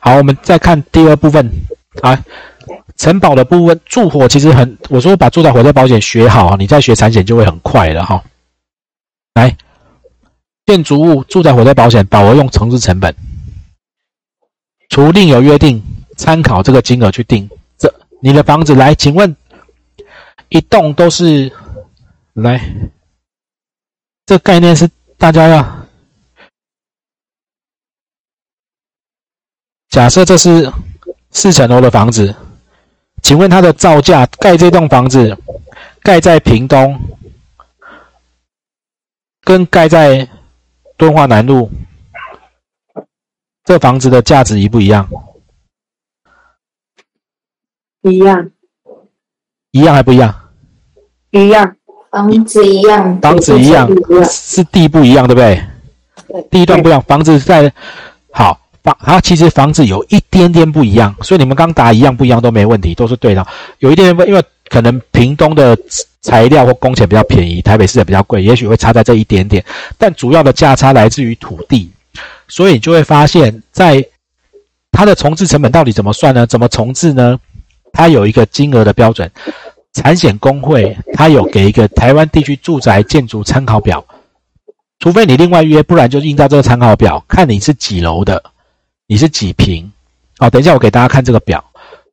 好，我们再看第二部分啊，承保的部分，住火其实很，我说把住宅火灾保险学好，你再学产险就会很快了哈。来，建筑物住宅火灾保险保额用城市成本，除另有约定，参考这个金额去定。这你的房子来，请问一栋都是来，这概念是大家要。假设这是四层楼的房子，请问它的造价盖这栋房子，盖在屏东，跟盖在敦化南路，这房子的价值一不一样？一样，一样还不一样？一样，房子一样，房子一样，是地不一样，对不对？地段不一样，房子在好。房它其实房子有一点点不一样，所以你们刚答一样不一样都没问题，都是对的。有一点点，因为可能屏东的材料或工钱比较便宜，台北市的比较贵，也许会差在这一点点。但主要的价差来自于土地，所以你就会发现，在它的重置成本到底怎么算呢？怎么重置呢？它有一个金额的标准。产险工会它有给一个台湾地区住宅建筑参考表，除非你另外约，不然就印照这个参考表，看你是几楼的。你是几平？好，等一下我给大家看这个表，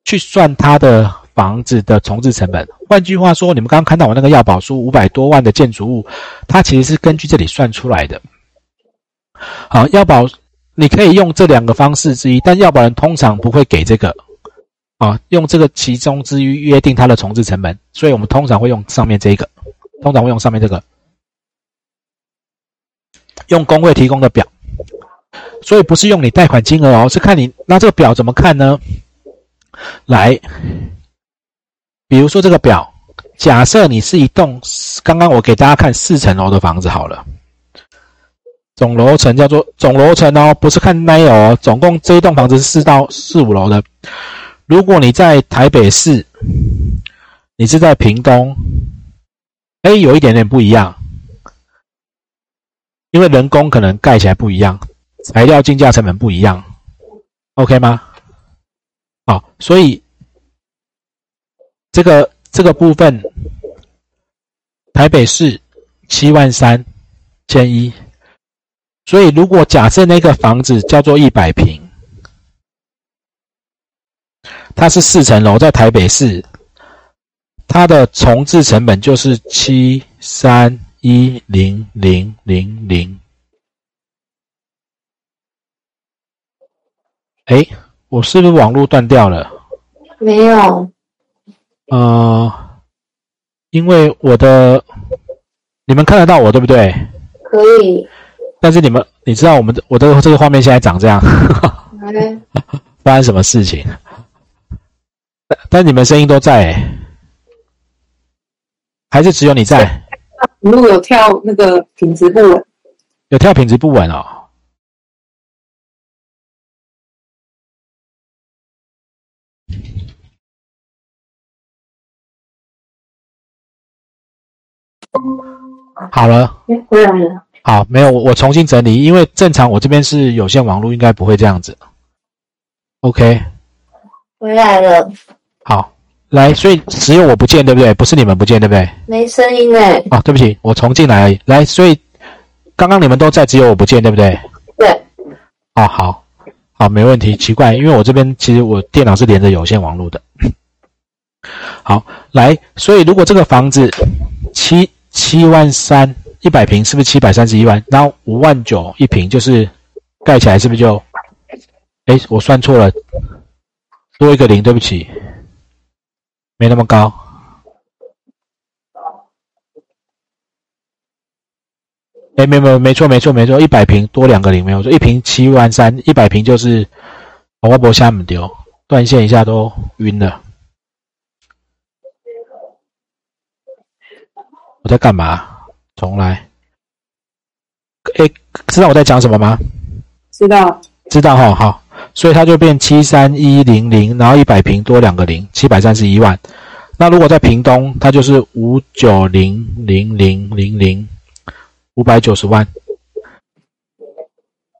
去算它的房子的重置成本。换句话说，你们刚刚看到我那个要保书五百多万的建筑物，它其实是根据这里算出来的。好，要保你可以用这两个方式之一，但要保人通常不会给这个啊，用这个其中之一约定它的重置成本，所以我们通常会用上面这个，通常会用上面这个，用工会提供的表。所以不是用你贷款金额哦，是看你那这个表怎么看呢？来，比如说这个表，假设你是一栋，刚刚我给大家看四层楼的房子好了，总楼层叫做总楼层哦，不是看那有哦，总共这一栋房子是四到四五楼的。如果你在台北市，你是在屏东，哎，有一点点不一样，因为人工可能盖起来不一样。材料进价成本不一样，OK 吗？好，所以这个这个部分，台北市七万三千一，所以如果假设那个房子叫做一百平，它是四层楼，在台北市，它的重置成本就是七三一零零零零。哎，我是不是网络断掉了？没有。呃，因为我的，你们看得到我对不对？可以。但是你们，你知道我们的我的这个画面现在长这样，发生什么事情？但但你们声音都在，还是只有你在？如果有跳那个品质不稳，有跳品质不稳哦。好了，回来了。好，没有我我重新整理，因为正常我这边是有线网络，应该不会这样子。OK，回来了。好，来，所以只有我不见，对不对？不是你们不见，对不对？没声音哎。哦，对不起，我重进来。来，所以刚刚你们都在，只有我不见，对不对？对。哦，好，好，没问题。奇怪，因为我这边其实我电脑是连着有线网络的。好，来，所以如果这个房子七。七万三一百平是不是七百三十一万？然后五万九一平就是盖起来是不是就？哎，我算错了，多一个零，对不起，没那么高。哎，没没没错没错没错，一百平多两个零没有错，一平七万三，一百平就是我博下面丢，断线一下都晕了。我在干嘛？重来。哎，知道我在讲什么吗？知道。知道哈，好。所以它就变七三一零零，然后一百平多两个零，七百三十一万。那如果在屏东，它就是五九零零零零零，五百九十万。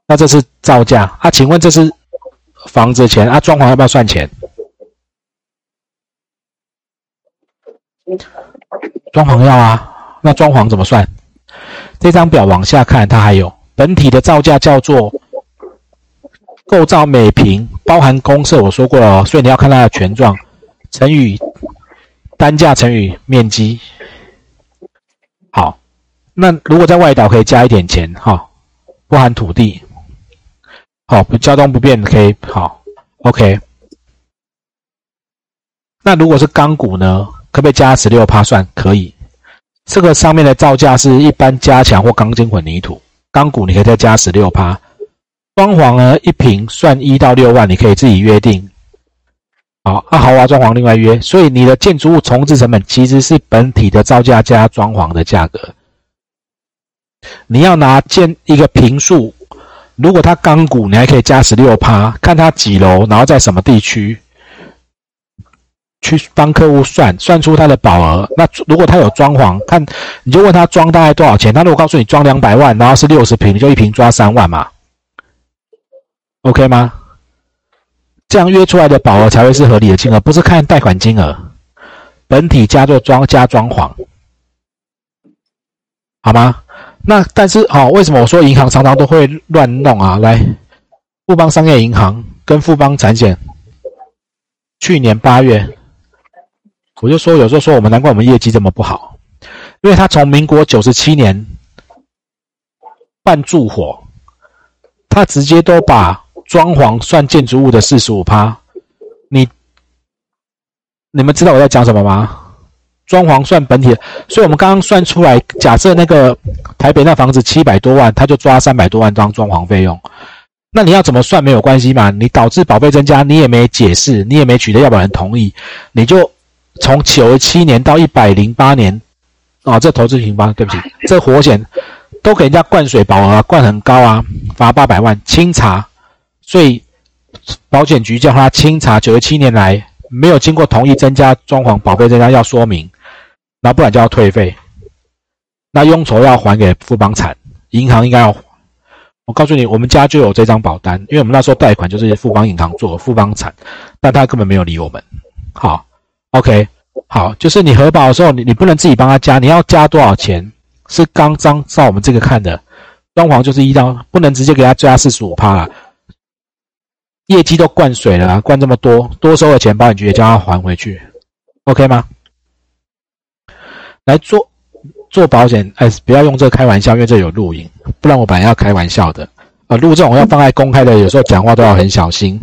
那这是造价啊？请问这是房子钱啊，装潢要不要算钱？装潢要啊，那装潢怎么算？这张表往下看，它还有本体的造价叫做构造每平包含公设，我说过了，所以你要看它的权状乘以单价乘以面积。好，那如果在外岛可以加一点钱哈，不含土地。好，不交通不便可以好，OK。那如果是钢骨呢？可不可以加十六趴算？可以。这个上面的造价是一般加强或钢筋混凝土，钢骨你可以再加十六趴。装潢呢，一平算一到六万，你可以自己约定。好，啊，豪华装潢另外约。所以你的建筑物重置成本其实是本体的造价加装潢的价格。你要拿建一个平数。如果它钢骨，你还可以加十六趴，看它几楼，然后在什么地区，去帮客户算，算出他的保额。那如果他有装潢，看你就问他装大概多少钱。他如果告诉你装两百万，然后是六十平，你就一平抓三万嘛，OK 吗？这样约出来的保额才会是合理的金额，不是看贷款金额，本体加做装加装潢，好吗？那但是好，为什么我说银行常常都会乱弄啊？来，富邦商业银行跟富邦产险，去年八月，我就说有时候说我们难怪我们业绩这么不好，因为他从民国九十七年办住火，他直接都把装潢算建筑物的四十五趴，你你们知道我在讲什么吗？装潢算本体，所以我们刚刚算出来，假设那个台北那房子七百多万，他就抓三百多万当装潢费用。那你要怎么算没有关系嘛？你导致保费增加，你也没解释，你也没取得要保人同意，你就从九十七年到一百零八年，啊，这投资平方，对不起，这火险都给人家灌水保额，灌很高啊，罚八百万清查，所以保险局叫他清查九十七年来没有经过同意增加装潢保费增加，要说明。那不然就要退费，那佣酬要还给富邦产银行，应该要。我告诉你，我们家就有这张保单，因为我们那时候贷款就是富邦银行做富邦产，但他根本没有理我们。好，OK，好，就是你核保的时候，你你不能自己帮他加，你要加多少钱？是刚张照我们这个看的，装潢就是一张，不能直接给他加四十五趴了，业绩都灌水了，灌这么多，多收的钱保险局也叫他还回去，OK 吗？来做做保险，哎，不要用这开玩笑，因为这有录影，不然我本来要开玩笑的。啊，录这种要放在公开的，有时候讲话都要很小心。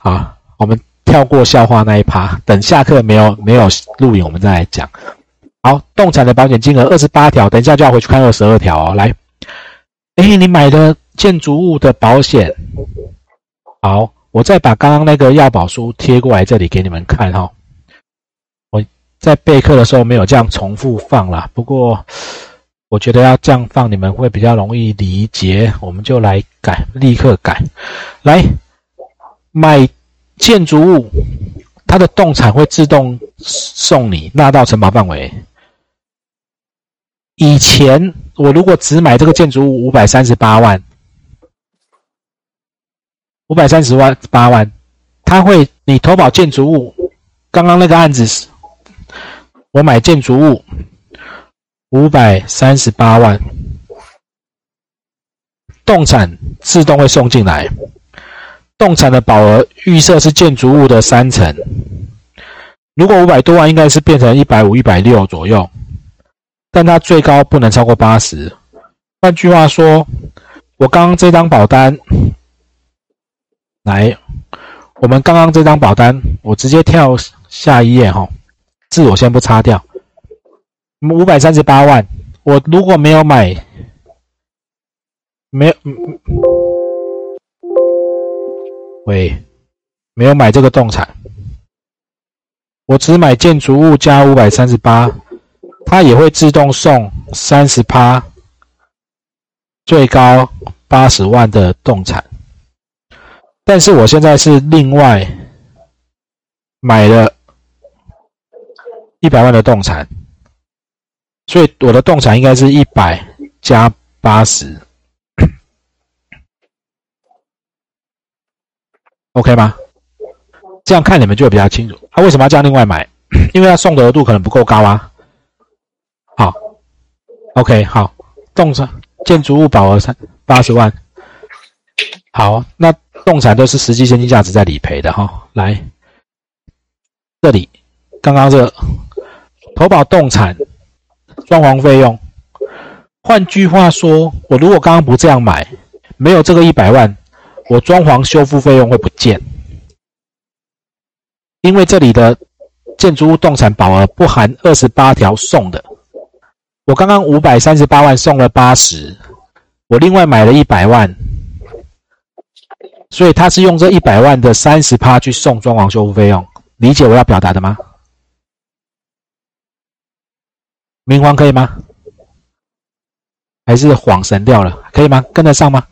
啊，我们跳过笑话那一趴，等下课没有没有录影，我们再来讲。好，动产的保险金额二十八条，等一下就要回去看二十二条哦。来，哎，你买的建筑物的保险，好，我再把刚刚那个要保书贴过来这里给你们看哈。我在备课的时候没有这样重复放啦，不过我觉得要这样放你们会比较容易理解，我们就来改，立刻改。来买建筑物，它的动产会自动送你纳到承保范围。以前我如果只买这个建筑物五百三十八万，五百三十万八万，他会你投保建筑物，刚刚那个案子是。我买建筑物五百三十八万，动产自动会送进来。动产的保额预设是建筑物的三成，如果五百多万，应该是变成一百五、一百六左右，但它最高不能超过八十。换句话说，我刚刚这张保单，来，我们刚刚这张保单，我直接跳下一页哈。字我先不擦掉，五百三十八万，我如果没有买，没有，喂，没有买这个动产，我只买建筑物加五百三十八，它也会自动送三十趴，最高八十万的动产，但是我现在是另外买了。一百万的动产，所以我的动产应该是一百加八十。OK 吗？这样看你们就会比较清楚。他为什么要这样另外买？因为他送的额度可能不够高啊。好，OK，好，动产建筑物保额三八十万。好，那动产都是实际现金价值在理赔的哈。来，这里刚刚这投保动产装潢费用，换句话说，我如果刚刚不这样买，没有这个一百万，我装潢修复费用会不见，因为这里的建筑物动产保额不含二十八条送的。我刚刚五百三十八万送了八十，我另外买了一百万。所以他是用这一百万的三十趴去送装潢修复费用，理解我要表达的吗？明黄可以吗？还是恍神掉了？可以吗？跟得上吗？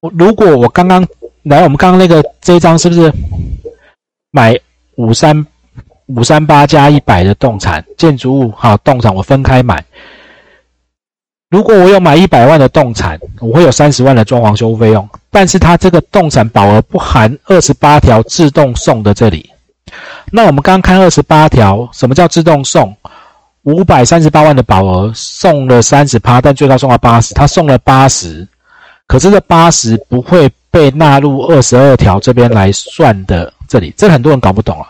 如果我刚刚来，我们刚刚那个这一张是不是买五三五三八加一百的动产建筑物？好，动产我分开买。如果我有买一百万的动产，我会有三十万的装潢修复费用。但是它这个动产保额不含二十八条自动送的这里。那我们刚刚看二十八条，什么叫自动送？五百三十八万的保额送了三十趴，但最高送到八十，他送了八十，可是这八十不会被纳入二十二条这边来算的。这里，这很多人搞不懂啊。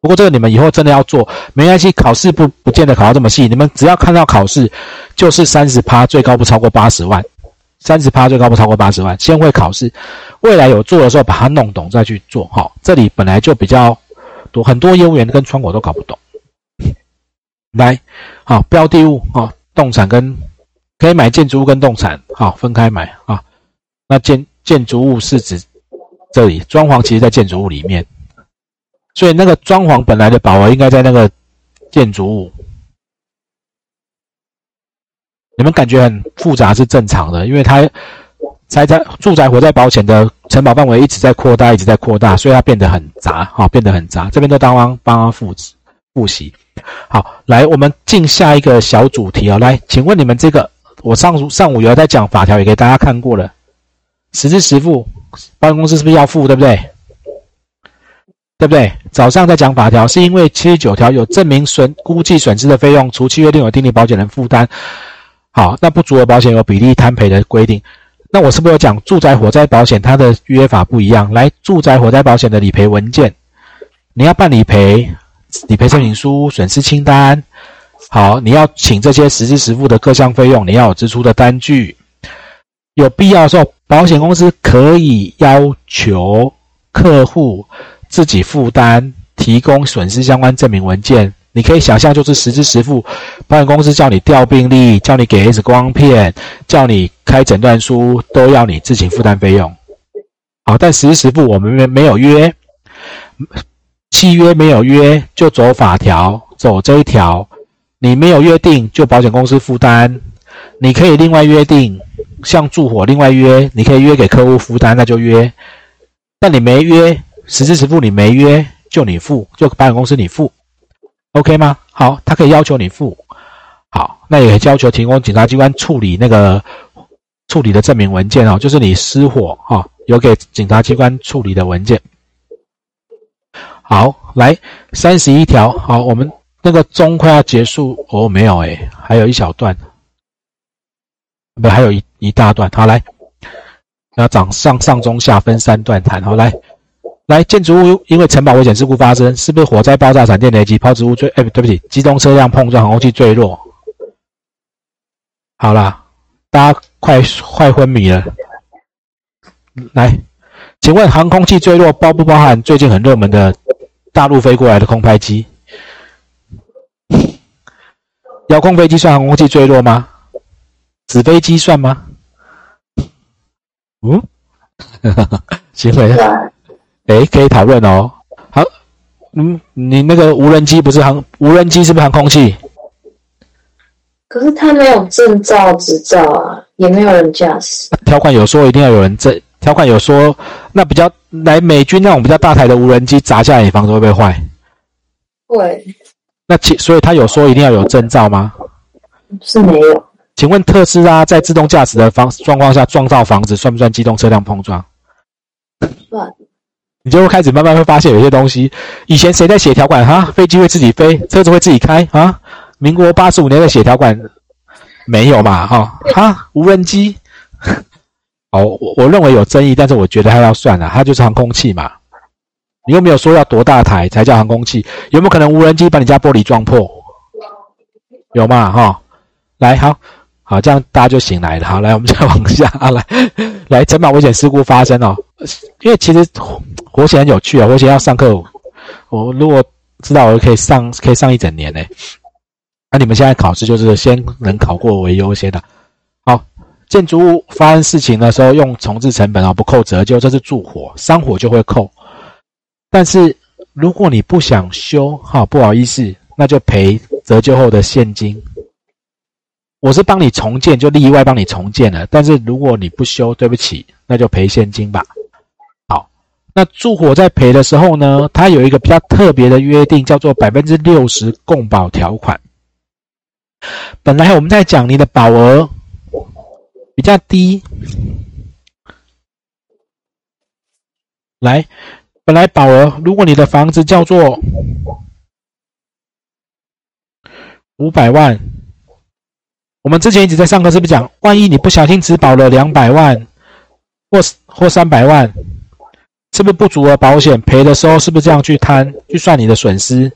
不过这个你们以后真的要做，没关系，考试不不见得考到这么细。你们只要看到考试，就是三十趴，最高不超过八十万，三十趴最高不超过八十万。先会考试，未来有做的时候把它弄懂再去做。哈，这里本来就比较多，很多业务员跟窗口都搞不懂。来，好，标的物啊，动产跟可以买建筑物跟动产，好，分开买啊。那建建筑物是指这里装潢，其实在建筑物里面。所以那个装潢本来的保额应该在那个建筑物，你们感觉很复杂是正常的，因为它财产住宅火灾保险的承保范围一直在扩大，一直在扩大，所以它变得很杂，好，变得很杂。这边都当帮帮他复复习，好，来我们进下一个小主题啊，来，请问你们这个我上上午有在讲法条，也给大家看过了，实支实付，保险公司是不是要付，对不对？对不对？早上在讲法条，是因为七十九条有证明损估计损失的费用，除契约另有订立保险人负担。好，那不足额保险有比例摊赔的规定。那我是不是有讲住宅火灾保险它的约法不一样？来，住宅火灾保险的理赔文件，你要办理赔，理赔申请书、损失清单。好，你要请这些实支实付的各项费用，你要有支出的单据。有必要的时候，保险公司可以要求客户。自己负担提供损失相关证明文件，你可以想象就是实支实付。保险公司叫你调病历，叫你给 X 光片，叫你开诊断书，都要你自行负担费用。好，但实支实付我们没没有约，契约没有约，就走法条，走这一条。你没有约定，就保险公司负担。你可以另外约定，像住火另外约，你可以约给客户负担，那就约。但你没约。实支实付，你没约就你付，就保险公司你付，OK 吗？好，他可以要求你付，好，那也要求提供警察机关处理那个处理的证明文件哦，就是你失火哈，有给警察机关处理的文件。好，来三十一条，好，我们那个钟快要结束哦，没有诶，还有一小段，不，还有一一大段，好来，要掌上上中下分三段谈，好来。来，建筑物因为城堡危险事故发生，是不是火灾、爆炸、闪电雷击、抛掷物坠？哎，对不起，机动车辆碰撞、航空器坠落。好啦，大家快快昏迷了。来，请问航空器坠落包不包含最近很热门的大陆飞过来的空拍机？遥控飞机算航空器坠落吗？纸飞机算吗？嗯，行为。哎，可以讨论哦。好，嗯，你那个无人机不是航无人机是不是航空器？可是它没有证照执照啊，也没有人驾驶。条款有说一定要有人证，条款有说那比较来美军那种比较大台的无人机砸下来，你房子会不会坏？会。那其所以他有说一定要有证照吗？是没有。请问特斯拉在自动驾驶的方状况下撞到房子，算不算机动车辆碰撞？算。你就会开始慢慢会发现有些东西，以前谁在写条款哈？飞机会自己飞，车子会自己开啊？民国八十五年的写条款没有嘛？哈哈，无人机。哦，我我认为有争议，但是我觉得它要算了，它就是航空器嘛。你又没有说要多大台才叫航空器？有没有可能无人机把你家玻璃撞破？有嘛？哈，来好。好，这样大家就醒来了。好，来，我们再往下，来，来，城堡危险事故发生哦。因为其实活险很有趣啊，活险要上课，我如果知道，我可以上，可以上一整年呢。那你们现在考试就是先能考过为优先的。好，建筑物发生事情的时候用重置成本啊，不扣折旧，这是助火，伤火就会扣。但是如果你不想修，哈，不好意思，那就赔折旧后的现金。我是帮你重建，就例外帮你重建了。但是如果你不修，对不起，那就赔现金吧。好，那住火在赔的时候呢，它有一个比较特别的约定，叫做百分之六十共保条款。本来我们在讲你的保额比较低，来，本来保额，如果你的房子叫做五百万。我们之前一直在上课，是不是讲，万一你不小心只保了两百万，或或三百万，是不是不足额保险赔的时候，是不是这样去摊去算你的损失？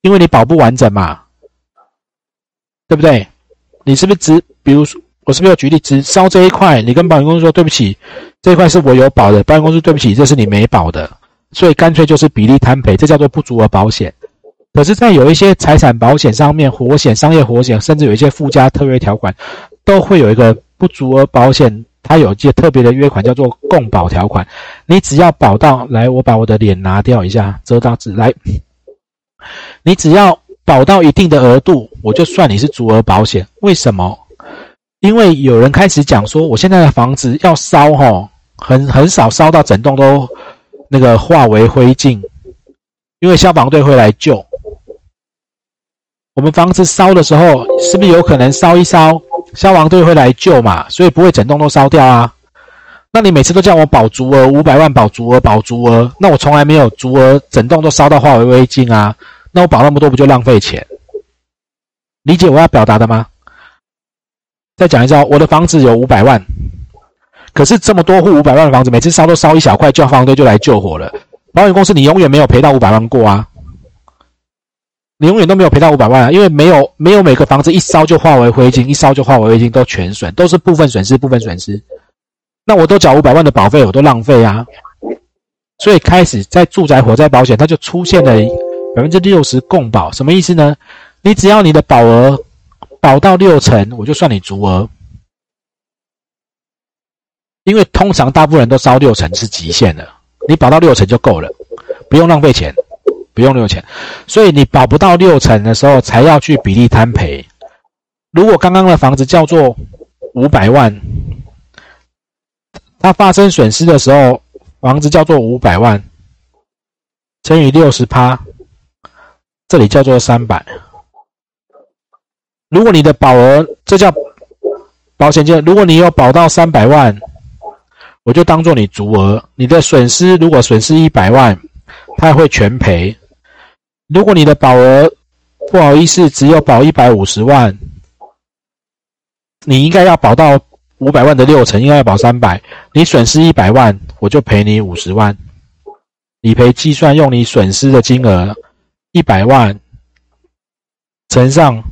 因为你保不完整嘛，对不对？你是不是只，比如说，我是不是要举例，只烧这一块，你跟保险公司说对不起，这一块是我有保的，保险公司对不起，这是你没保的，所以干脆就是比例摊赔，这叫做不足额保险。可是，在有一些财产保险上面，活险、商业活险，甚至有一些附加特约条款，都会有一个不足额保险，它有一些特别的约款，叫做共保条款。你只要保到来，我把我的脸拿掉一下，遮到纸来。你只要保到一定的额度，我就算你是足额保险。为什么？因为有人开始讲说，我现在的房子要烧，哈，很很少烧到整栋都那个化为灰烬，因为消防队会来救。我们房子烧的时候，是不是有可能烧一烧，消防队会来救嘛？所以不会整栋都烧掉啊。那你每次都叫我保足额五百万，保足额，保足额，那我从来没有足额，整栋都烧到化为灰烬啊。那我保那么多不就浪费钱？理解我要表达的吗？再讲一招，我的房子有五百万，可是这么多户五百万的房子，每次烧都烧一小块，消防队就来救火了。保险公司你永远没有赔到五百万过啊。你永远都没有赔到五百万啊，因为没有没有每个房子一烧就化为灰烬，一烧就化为灰烬，都全损，都是部分损失，部分损失。那我都缴五百万的保费，我都浪费啊。所以开始在住宅火灾保险，它就出现了百分之六十共保，什么意思呢？你只要你的保额保到六成，我就算你足额。因为通常大部分人都烧六成是极限的，你保到六成就够了，不用浪费钱。不用六成，所以你保不到六成的时候才要去比例摊赔。如果刚刚的房子叫做五百万，它发生损失的时候，房子叫做五百万乘以六十趴，这里叫做三百。如果你的保额，这叫保险金，如果你有保到三百万，我就当做你足额。你的损失如果损失一百万，它会全赔。如果你的保额不好意思，只有保一百五十万，你应该要保到五百万的六成，应该要保三百。你损失一百万，我就赔你五十万。理赔计算用你损失的金额一百万乘上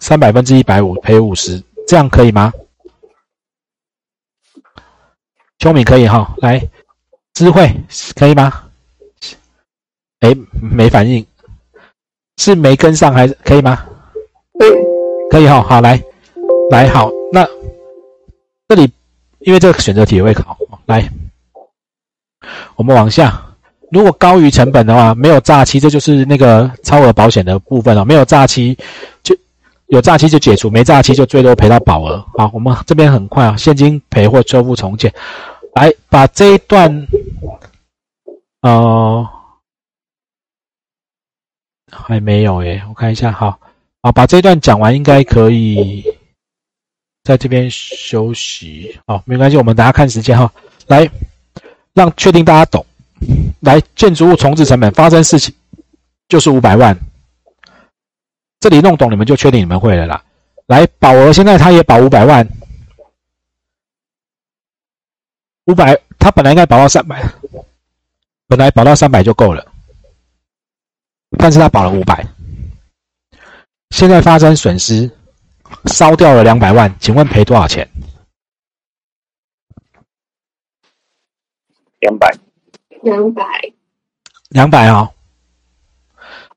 三百分之一百五，赔五十，这样可以吗？秋敏可以哈，来，智慧可以吗？哎，没反应。是没跟上还是可以吗？可以，可以哈。好，来，来，好。那这里因为这个选择题也会考，来，我们往下。如果高于成本的话，没有诈欺，这就是那个超额保险的部分了。没有诈欺，就有诈欺就解除，没诈欺就最多赔到保额。好，我们这边很快啊，现金赔或修复重建。来，把这一段，呃。还没有诶，我看一下，好，好，把这段讲完，应该可以在这边休息。好，没关系，我们大家看时间哈，来让确定大家懂。来，建筑物重置成本发生事情就是五百万。这里弄懂你们就确定你们会了啦。来，保额现在他也保五百万，五百他本来应该保到三百，本来保到三百就够了，但是他保了五百，现在发生损失，烧掉了两百万，请问赔多少钱？两百，两百，两百啊。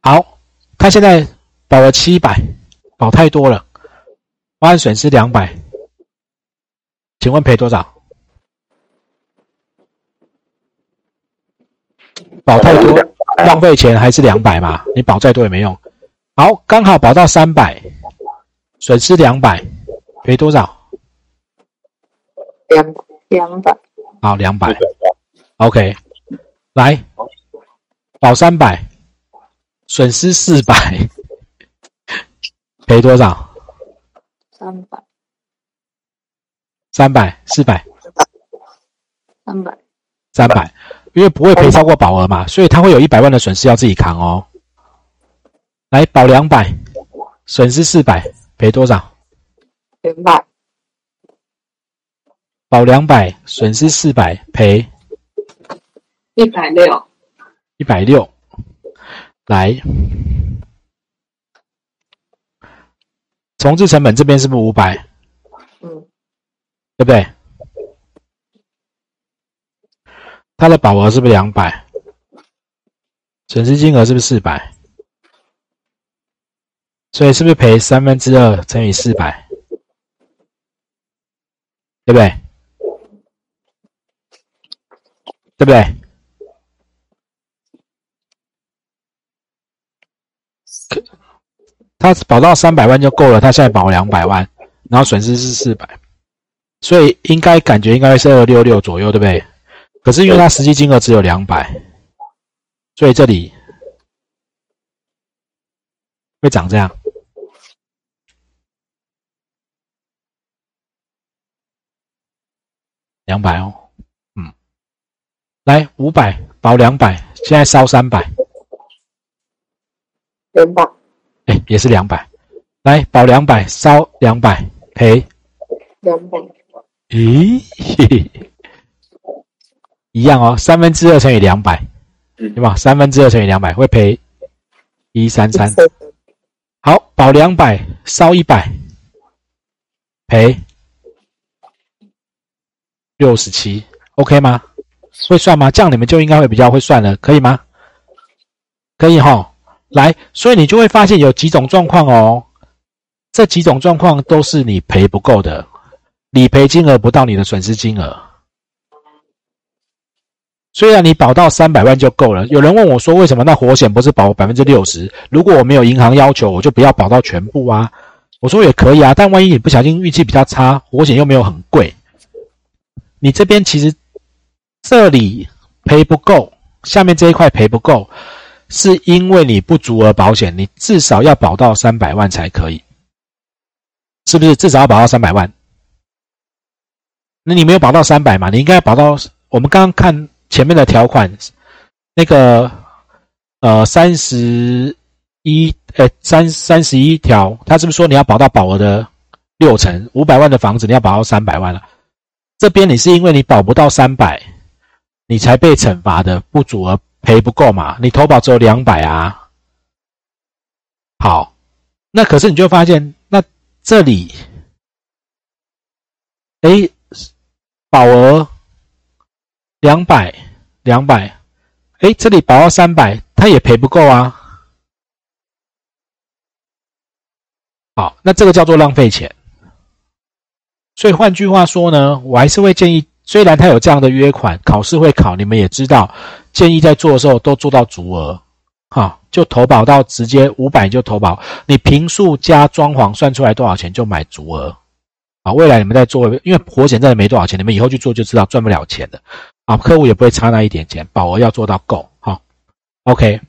好，他现在保了七百，保太多了，发生损失两百，请问赔多少？保太多，浪费钱还是两百嘛？你保再多也没用。好，刚好保到三百，损失两百，赔多少？两两百，好，两百。OK，来，保三百，损失四百，赔多少？三百，三百，四百，三百，三百，因为不会赔超过保额嘛，所以他会有一百万的损失要自己扛哦。来，保两百，损失四百，赔多少？两百，保两百，损失四百，赔一百六，一百六。来，重置成本这边是不是五百？嗯，对不对？它的保额是不是两百？损失金额是不是四百？所以是不是赔三分之二乘以四百？对不对？对不对？他保到三百万就够了，他现在保两百万，然后损失是四百，所以应该感觉应该是二六六左右，对不对？可是因为它实际金额只有两百，所以这里会长这样。两百哦，嗯，来五百保两百，现在烧三百，两百，哎，也是两百，来保两百，烧两百，赔。两百，咦，嘿嘿一样哦，三分之二乘以两百，嗯对吧？三分之二乘以两百会赔一三三。好，保两百，烧一百，赔六十七，OK 吗？会算吗？这样你们就应该会比较会算了，可以吗？可以哈。来，所以你就会发现有几种状况哦，这几种状况都是你赔不够的，理赔金额不到你的损失金额。虽然你保到三百万就够了，有人问我说，为什么那活险不是保百分之六十？如果我没有银行要求，我就不要保到全部啊。我说也可以啊，但万一你不小心运气比较差，活险又没有很贵，你这边其实这里赔不够，下面这一块赔不够，是因为你不足额保险，你至少要保到三百万才可以，是不是？至少要保到三百万。那你没有保到三百嘛？你应该保到我们刚刚看前面的条款，那个呃三十一呃三三十一条，他是不是说你要保到保额的六成？五百万的房子你要保到三百万了。这边你是因为你保不到三百，你才被惩罚的，不足额赔不够嘛？你投保只有两百啊。好，那可是你就发现，那这里，哎，保额两百，两百，哎，这里保到三百，他也赔不够啊。好，那这个叫做浪费钱。所以换句话说呢，我还是会建议，虽然他有这样的约款，考试会考，你们也知道，建议在做的时候都做到足额，哈，就投保到直接五百就投保，你平数加装潢算出来多少钱就买足额，啊，未来你们在做，因为活险真的没多少钱，你们以后去做就知道赚不了钱的，啊，客户也不会差那一点钱，保额要做到够，好，OK，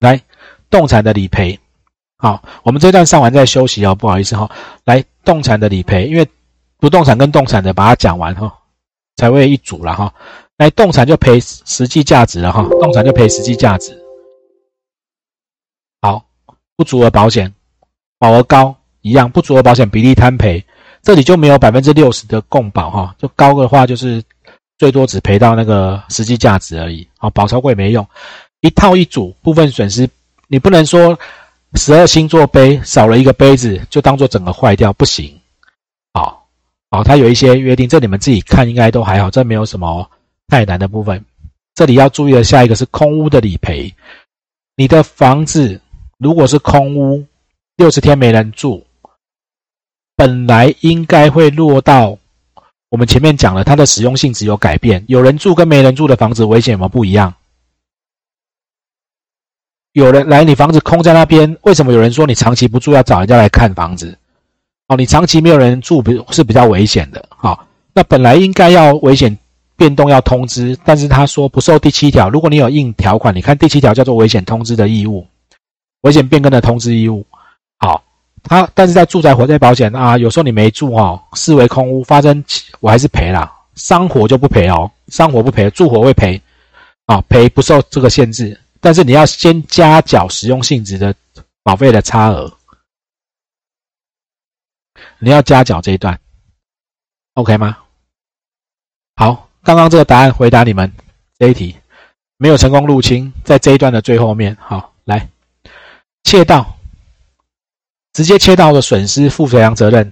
来，动产的理赔。好，我们这段上完再休息哦，不好意思哈、来，动产的理赔，因为不动产跟动产的把它讲完哈、才会一组了哈、来动产就赔实际价值了哈，动产就赔实际价值。好，不足额保险保额高一样，不足额保险比例摊赔，这里就没有百分之六十的共保哈，就高的话就是最多只赔到那个实际价值而已。好，保超过也没用，一套一组部分损失，你不能说十二星座杯少了一个杯子就当做整个坏掉，不行。好，好，它有一些约定，这你们自己看应该都还好，这没有什么。太难的部分，这里要注意的下一个是空屋的理赔。你的房子如果是空屋，六十天没人住，本来应该会落到我们前面讲了，它的使用性质有改变。有人住跟没人住的房子危险有没有不一样？有人来你房子空在那边，为什么有人说你长期不住要找人家来看房子？哦，你长期没有人住，比是比较危险的。好，那本来应该要危险。变动要通知，但是他说不受第七条。如果你有硬条款，你看第七条叫做危险通知的义务，危险变更的通知义务。好，但是在住宅火灾保险啊，有时候你没住哦，视为空屋发生，我还是赔啦。伤火就不赔哦，伤火不赔，住火会赔啊，赔不受这个限制，但是你要先加缴使用性质的保费的差额，你要加缴这一段，OK 吗？好。刚刚这个答案回答你们这一题，没有成功入侵，在这一段的最后面。好，来，窃盗，直接切到的损失负赔偿责任。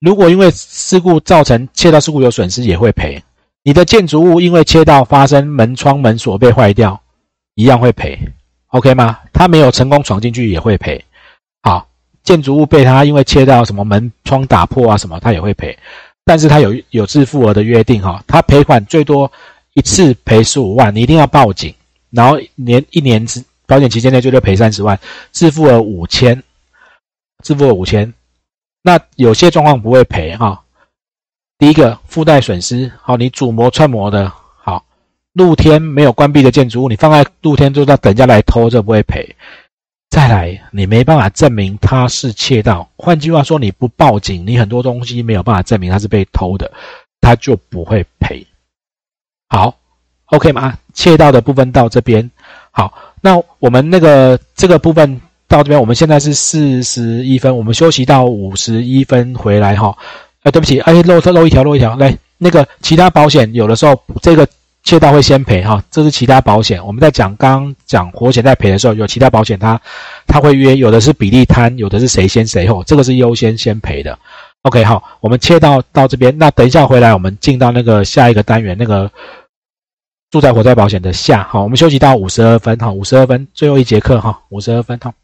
如果因为事故造成切到事故有损失，也会赔。你的建筑物因为切到发生门窗门锁被坏掉，一样会赔。OK 吗？他没有成功闯进去也会赔。好，建筑物被他因为切到什么门窗打破啊什么，他也会赔。但是他有有自付额的约定哈，他赔款最多一次赔十五万，你一定要报警，然后年一年之保险期间内最多赔三十万，自付额五千，自付额五千，那有些状况不会赔哈。第一个附带损失，好，你主模串模的好，露天没有关闭的建筑物，你放在露天就到等下来偷，这不会赔。再来，你没办法证明他是窃盗。换句话说，你不报警，你很多东西没有办法证明他是被偷的，他就不会赔。好，OK 吗？窃盗的部分到这边。好，那我们那个这个部分到这边，我们现在是四十一分，我们休息到五十一分回来哈。哎，对不起，哎，漏漏一条，漏一条。来，那个其他保险有的时候这个。切到会先赔哈，这是其他保险。我们在讲刚讲活险在赔的时候，有其他保险它它会约，有的是比例摊，有的是谁先谁后，这个是优先先赔的。OK，好，我们切到到这边，那等一下回来我们进到那个下一个单元，那个住宅火灾保险的下。好，我们休息到五十二分哈，五十二分最后一节课哈，五十二分哈。